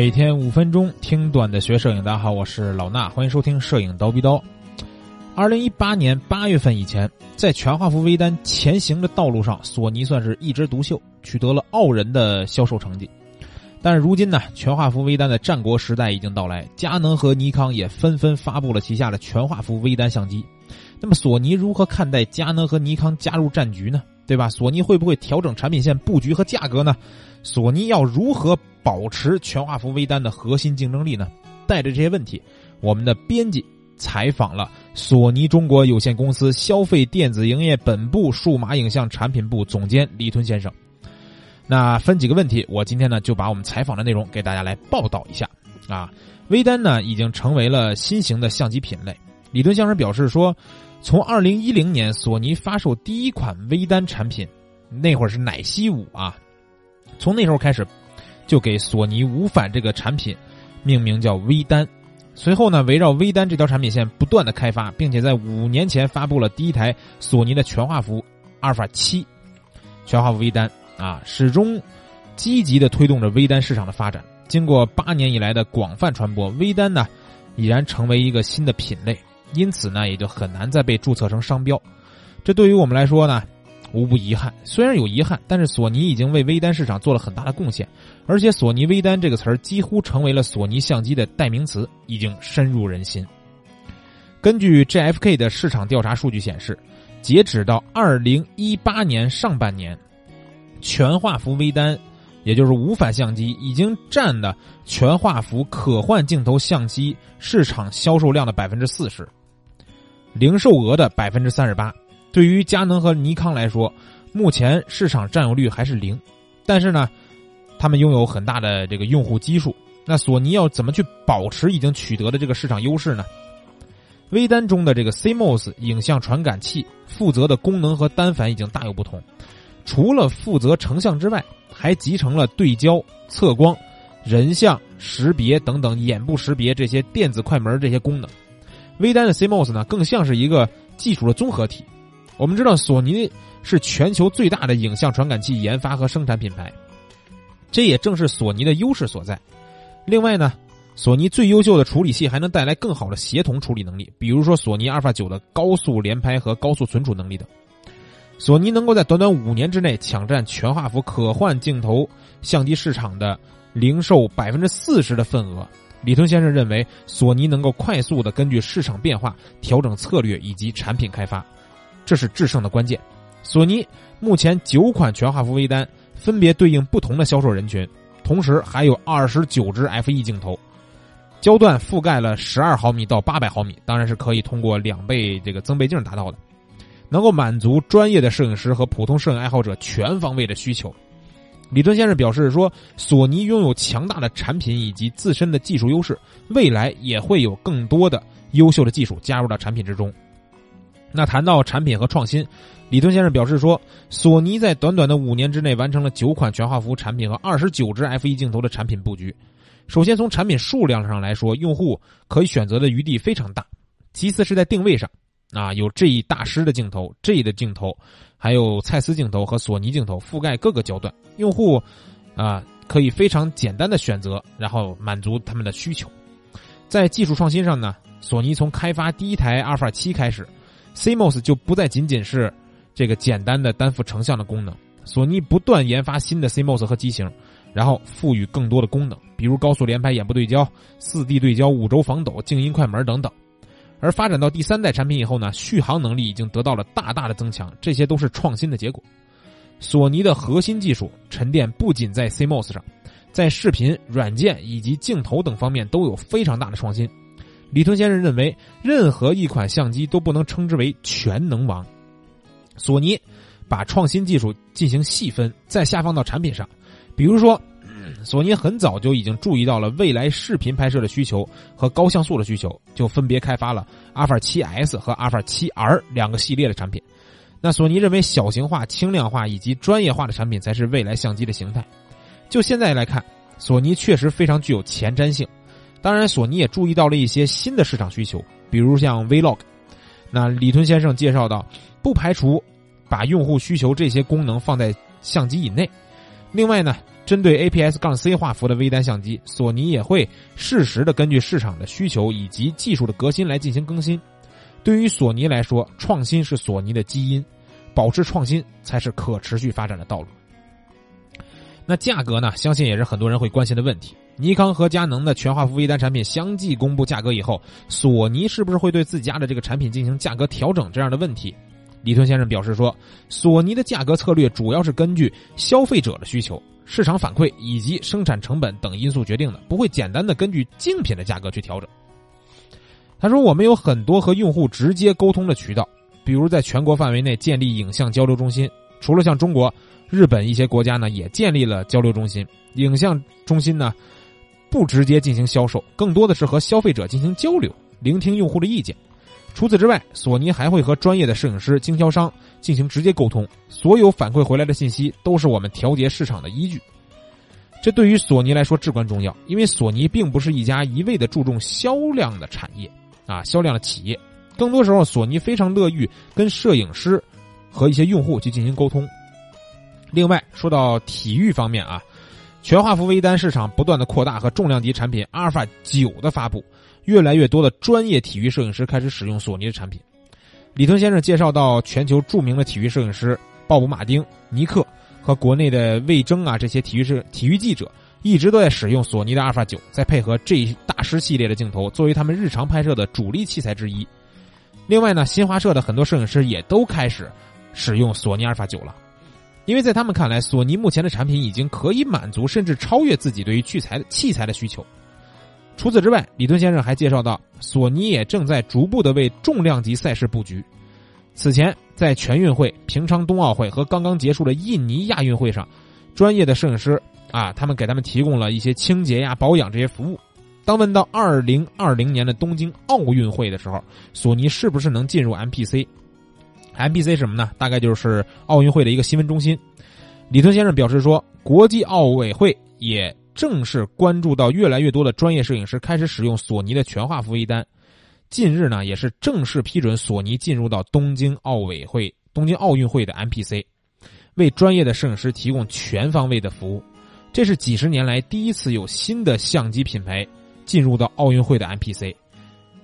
每天五分钟听短的学摄影，大家好，我是老衲，欢迎收听《摄影刀逼刀》。二零一八年八月份以前，在全画幅微单前行的道路上，索尼算是一枝独秀，取得了傲人的销售成绩。但是如今呢，全画幅微单的战国时代已经到来，佳能和尼康也纷纷发布了旗下的全画幅微单相机。那么，索尼如何看待佳能和尼康加入战局呢？对吧？索尼会不会调整产品线布局和价格呢？索尼要如何保持全画幅微单的核心竞争力呢？带着这些问题，我们的编辑采访了索尼中国有限公司消费电子营业本部数码影像产品部总监李屯先生。那分几个问题，我今天呢就把我们采访的内容给大家来报道一下。啊，微单呢已经成为了新型的相机品类。李屯先生表示说，从二零一零年索尼发售第一款微单产品，那会儿是奶昔五啊。从那时候开始，就给索尼无反这个产品命名叫微单。随后呢，围绕微单这条产品线不断的开发，并且在五年前发布了第一台索尼的全画幅阿尔法七全画幅微单啊，始终积极的推动着微单市场的发展。经过八年以来的广泛传播，微单呢已然成为一个新的品类，因此呢也就很难再被注册成商标。这对于我们来说呢。无不遗憾，虽然有遗憾，但是索尼已经为微单市场做了很大的贡献，而且“索尼微单”这个词儿几乎成为了索尼相机的代名词，已经深入人心。根据 GFK 的市场调查数据显示，截止到二零一八年上半年，全画幅微单，也就是无反相机，已经占了全画幅可换镜头相机市场销售量的百分之四十，零售额的百分之三十八。对于佳能和尼康来说，目前市场占有率还是零，但是呢，他们拥有很大的这个用户基数。那索尼要怎么去保持已经取得的这个市场优势呢？微单中的这个 CMOS 影像传感器负责的功能和单反已经大有不同，除了负责成像之外，还集成了对焦、测光、人像识别等等眼部识别这些电子快门这些功能。微单的 CMOS 呢，更像是一个技术的综合体。我们知道，索尼是全球最大的影像传感器研发和生产品牌，这也正是索尼的优势所在。另外呢，索尼最优秀的处理器还能带来更好的协同处理能力，比如说索尼阿尔法九的高速连拍和高速存储能力等。索尼能够在短短五年之内抢占全画幅可换镜头相机市场的零售百分之四十的份额，李屯先生认为，索尼能够快速的根据市场变化调整策略以及产品开发。这是制胜的关键。索尼目前九款全画幅微单分别对应不同的销售人群，同时还有二十九支 F E 镜头，焦段覆盖了十二毫米到八百毫米，当然是可以通过两倍这个增倍镜达到的，能够满足专业的摄影师和普通摄影爱好者全方位的需求。李敦先生表示说，索尼拥有强大的产品以及自身的技术优势，未来也会有更多的优秀的技术加入到产品之中。那谈到产品和创新，李敦先生表示说，索尼在短短的五年之内完成了九款全画幅产品和二十九支 F 一镜头的产品布局。首先从产品数量上来说，用户可以选择的余地非常大。其次是在定位上，啊，有 G 大师的镜头、G 的镜头，还有蔡司镜头和索尼镜头，覆盖各个焦段，用户啊可以非常简单的选择，然后满足他们的需求。在技术创新上呢，索尼从开发第一台阿尔法七开始。CMOS 就不再仅仅是这个简单的单幅成像的功能，索尼不断研发新的 CMOS 和机型，然后赋予更多的功能，比如高速连拍、眼部对焦、四 D 对焦、五轴防抖、静音快门等等。而发展到第三代产品以后呢，续航能力已经得到了大大的增强，这些都是创新的结果。索尼的核心技术沉淀不仅在 CMOS 上，在视频、软件以及镜头等方面都有非常大的创新。李屯先生认为，任何一款相机都不能称之为全能王。索尼把创新技术进行细分，再下放到产品上。比如说，索尼很早就已经注意到了未来视频拍摄的需求和高像素的需求，就分别开发了阿尔法七 S 和阿尔法七 R 两个系列的产品。那索尼认为，小型化、轻量化以及专业化的产品才是未来相机的形态。就现在来看，索尼确实非常具有前瞻性。当然，索尼也注意到了一些新的市场需求，比如像 Vlog。那李屯先生介绍到，不排除把用户需求这些功能放在相机以内。另外呢，针对 APS 杠 C 画幅的微单相机，索尼也会适时的根据市场的需求以及技术的革新来进行更新。对于索尼来说，创新是索尼的基因，保持创新才是可持续发展的道路。那价格呢？相信也是很多人会关心的问题。尼康和佳能的全画幅微单产品相继公布价格以后，索尼是不是会对自家的这个产品进行价格调整？这样的问题，李屯先生表示说，索尼的价格策略主要是根据消费者的需求、市场反馈以及生产成本等因素决定的，不会简单的根据竞品的价格去调整。他说，我们有很多和用户直接沟通的渠道，比如在全国范围内建立影像交流中心，除了像中国。日本一些国家呢也建立了交流中心，影像中心呢不直接进行销售，更多的是和消费者进行交流，聆听用户的意见。除此之外，索尼还会和专业的摄影师、经销商进行直接沟通，所有反馈回来的信息都是我们调节市场的依据。这对于索尼来说至关重要，因为索尼并不是一家一味的注重销量的产业啊，销量的企业。更多时候，索尼非常乐于跟摄影师和一些用户去进行沟通。另外，说到体育方面啊，全画幅微单市场不断的扩大和重量级产品阿尔法九的发布，越来越多的专业体育摄影师开始使用索尼的产品。李屯先生介绍到，全球著名的体育摄影师鲍勃·马丁、尼克和国内的魏征啊，这些体育摄体育记者一直都在使用索尼的阿尔法九，再配合 G 大师系列的镜头作为他们日常拍摄的主力器材之一。另外呢，新华社的很多摄影师也都开始使用索尼阿尔法九了。因为在他们看来，索尼目前的产品已经可以满足甚至超越自己对于器材的器材的需求。除此之外，李敦先生还介绍到，索尼也正在逐步的为重量级赛事布局。此前，在全运会、平昌冬奥会和刚刚结束的印尼亚运会上，专业的摄影师啊，他们给他们提供了一些清洁呀、保养这些服务。当问到二零二零年的东京奥运会的时候，索尼是不是能进入 MPC？MPC 什么呢？大概就是奥运会的一个新闻中心。李敦先生表示说，国际奥委会也正式关注到越来越多的专业摄影师开始使用索尼的全画幅微单。近日呢，也是正式批准索尼进入到东京奥委会、东京奥运会的 MPC，为专业的摄影师提供全方位的服务。这是几十年来第一次有新的相机品牌进入到奥运会的 MPC。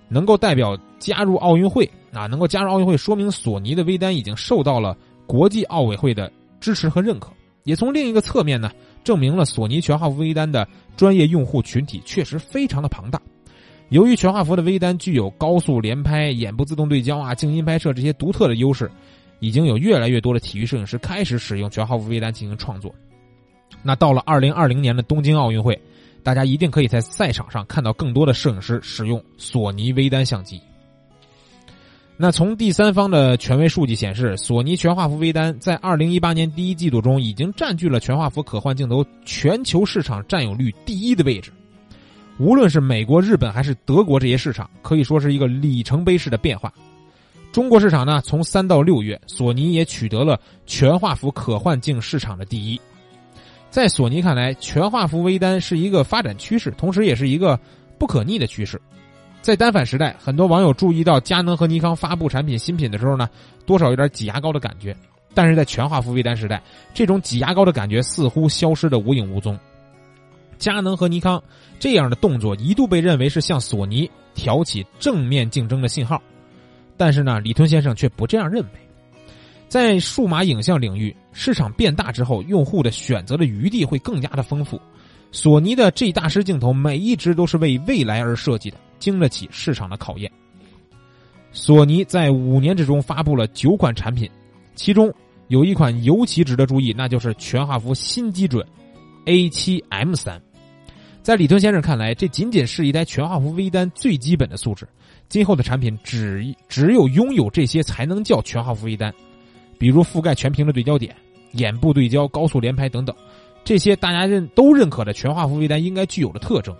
能够代表加入奥运会啊，能够加入奥运会，说明索尼的微单已经受到了国际奥委会的支持和认可，也从另一个侧面呢，证明了索尼全画幅微单的专业用户群体确实非常的庞大。由于全画幅的微单具有高速连拍、眼部自动对焦啊、静音拍摄这些独特的优势，已经有越来越多的体育摄影师开始使用全画幅微单进行创作。那到了二零二零年的东京奥运会。大家一定可以在赛场上看到更多的摄影师使用索尼微单相机。那从第三方的权威数据显示，索尼全画幅微单在二零一八年第一季度中已经占据了全画幅可换镜头全球市场占有率第一的位置。无论是美国、日本还是德国这些市场，可以说是一个里程碑式的变化。中国市场呢，从三到六月，索尼也取得了全画幅可换镜市场的第一。在索尼看来，全画幅微单是一个发展趋势，同时也是一个不可逆的趋势。在单反时代，很多网友注意到佳能和尼康发布产品新品的时候呢，多少有点挤牙膏的感觉。但是在全画幅微单时代，这种挤牙膏的感觉似乎消失的无影无踪。佳能和尼康这样的动作一度被认为是向索尼挑起正面竞争的信号，但是呢，李屯先生却不这样认为。在数码影像领域，市场变大之后，用户的选择的余地会更加的丰富。索尼的 G 大师镜头每一只都是为未来而设计的，经得起市场的考验。索尼在五年之中发布了九款产品，其中有一款尤其值得注意，那就是全画幅新基准 A7M 三。在李屯先生看来，这仅仅是一台全画幅微单最基本的素质，今后的产品只只有拥有这些才能叫全画幅微单。比如覆盖全屏的对焦点、眼部对焦、高速连拍等等，这些大家认都认可的全画幅微单应该具有的特征，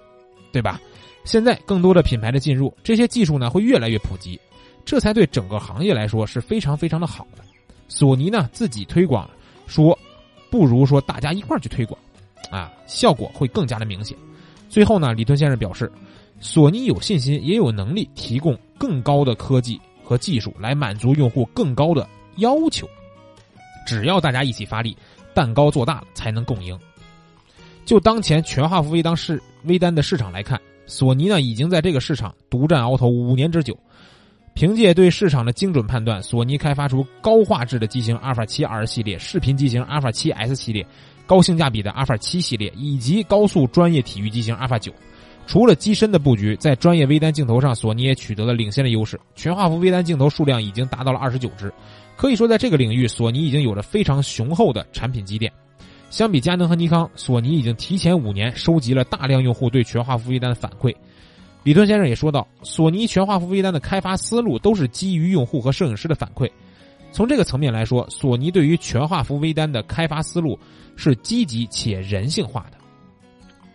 对吧？现在更多的品牌的进入，这些技术呢会越来越普及，这才对整个行业来说是非常非常的好的。索尼呢自己推广说，不如说大家一块儿去推广，啊，效果会更加的明显。最后呢，李敦先生表示，索尼有信心也有能力提供更高的科技和技术来满足用户更高的。要求，只要大家一起发力，蛋糕做大了才能共赢。就当前全画幅微单市微单的市场来看，索尼呢已经在这个市场独占鳌头五年之久。凭借对市场的精准判断，索尼开发出高画质的机型阿尔法七 R 系列、视频机型阿尔法七 S 系列、高性价比的阿尔法七系列以及高速专业体育机型阿尔法九。除了机身的布局，在专业微单镜头上，索尼也取得了领先的优势。全画幅微单镜头数量已经达到了二十九支，可以说在这个领域，索尼已经有着非常雄厚的产品积淀。相比佳能和尼康，索尼已经提前五年收集了大量用户对全画幅微单的反馈。李敦先生也说到，索尼全画幅微单的开发思路都是基于用户和摄影师的反馈。从这个层面来说，索尼对于全画幅微单的开发思路是积极且人性化的。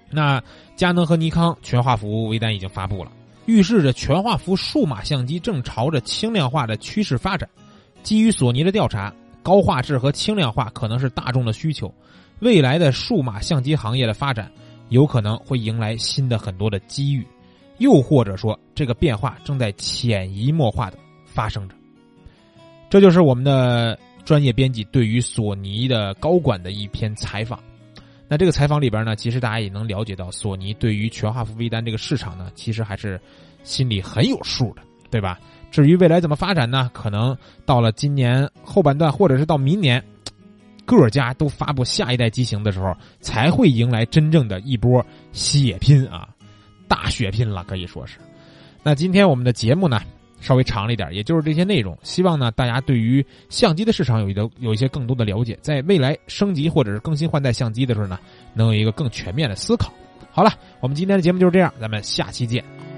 那佳能和尼康全画幅微单已经发布了，预示着全画幅数码相机正朝着轻量化的趋势发展。基于索尼的调查，高画质和轻量化可能是大众的需求，未来的数码相机行业的发展有可能会迎来新的很多的机遇。又或者说，这个变化正在潜移默化的发生着。这就是我们的专业编辑对于索尼的高管的一篇采访。那这个采访里边呢，其实大家也能了解到，索尼对于全画幅微单这个市场呢，其实还是心里很有数的，对吧？至于未来怎么发展呢？可能到了今年后半段，或者是到明年，各家都发布下一代机型的时候，才会迎来真正的一波血拼啊！大血拼了，可以说是。那今天我们的节目呢，稍微长了一点，也就是这些内容。希望呢，大家对于相机的市场有一个有一些更多的了解，在未来升级或者是更新换代相机的时候呢，能有一个更全面的思考。好了，我们今天的节目就是这样，咱们下期见。